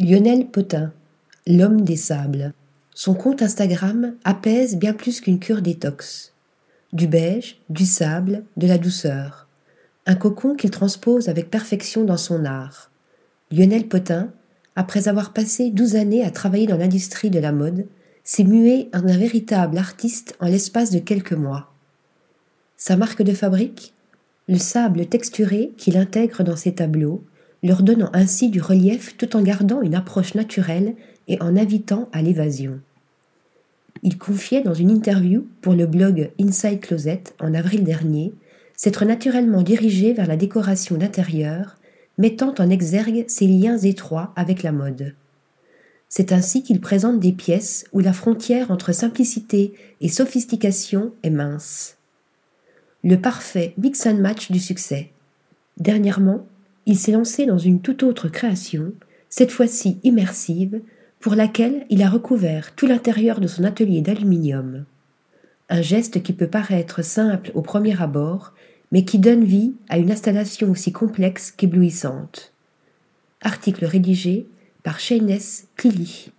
Lionel Potin, l'homme des sables. Son compte Instagram apaise bien plus qu'une cure détox. Du beige, du sable, de la douceur. Un cocon qu'il transpose avec perfection dans son art. Lionel Potin, après avoir passé douze années à travailler dans l'industrie de la mode, s'est mué en un véritable artiste en l'espace de quelques mois. Sa marque de fabrique Le sable texturé qu'il intègre dans ses tableaux, leur donnant ainsi du relief tout en gardant une approche naturelle et en invitant à l'évasion. Il confiait dans une interview pour le blog Inside Closet en avril dernier s'être naturellement dirigé vers la décoration d'intérieur, mettant en exergue ses liens étroits avec la mode. C'est ainsi qu'il présente des pièces où la frontière entre simplicité et sophistication est mince. Le parfait mix and match du succès. Dernièrement, il s'est lancé dans une toute autre création, cette fois-ci immersive, pour laquelle il a recouvert tout l'intérieur de son atelier d'aluminium. Un geste qui peut paraître simple au premier abord, mais qui donne vie à une installation aussi complexe qu'éblouissante. Article rédigé par Shayness Killy.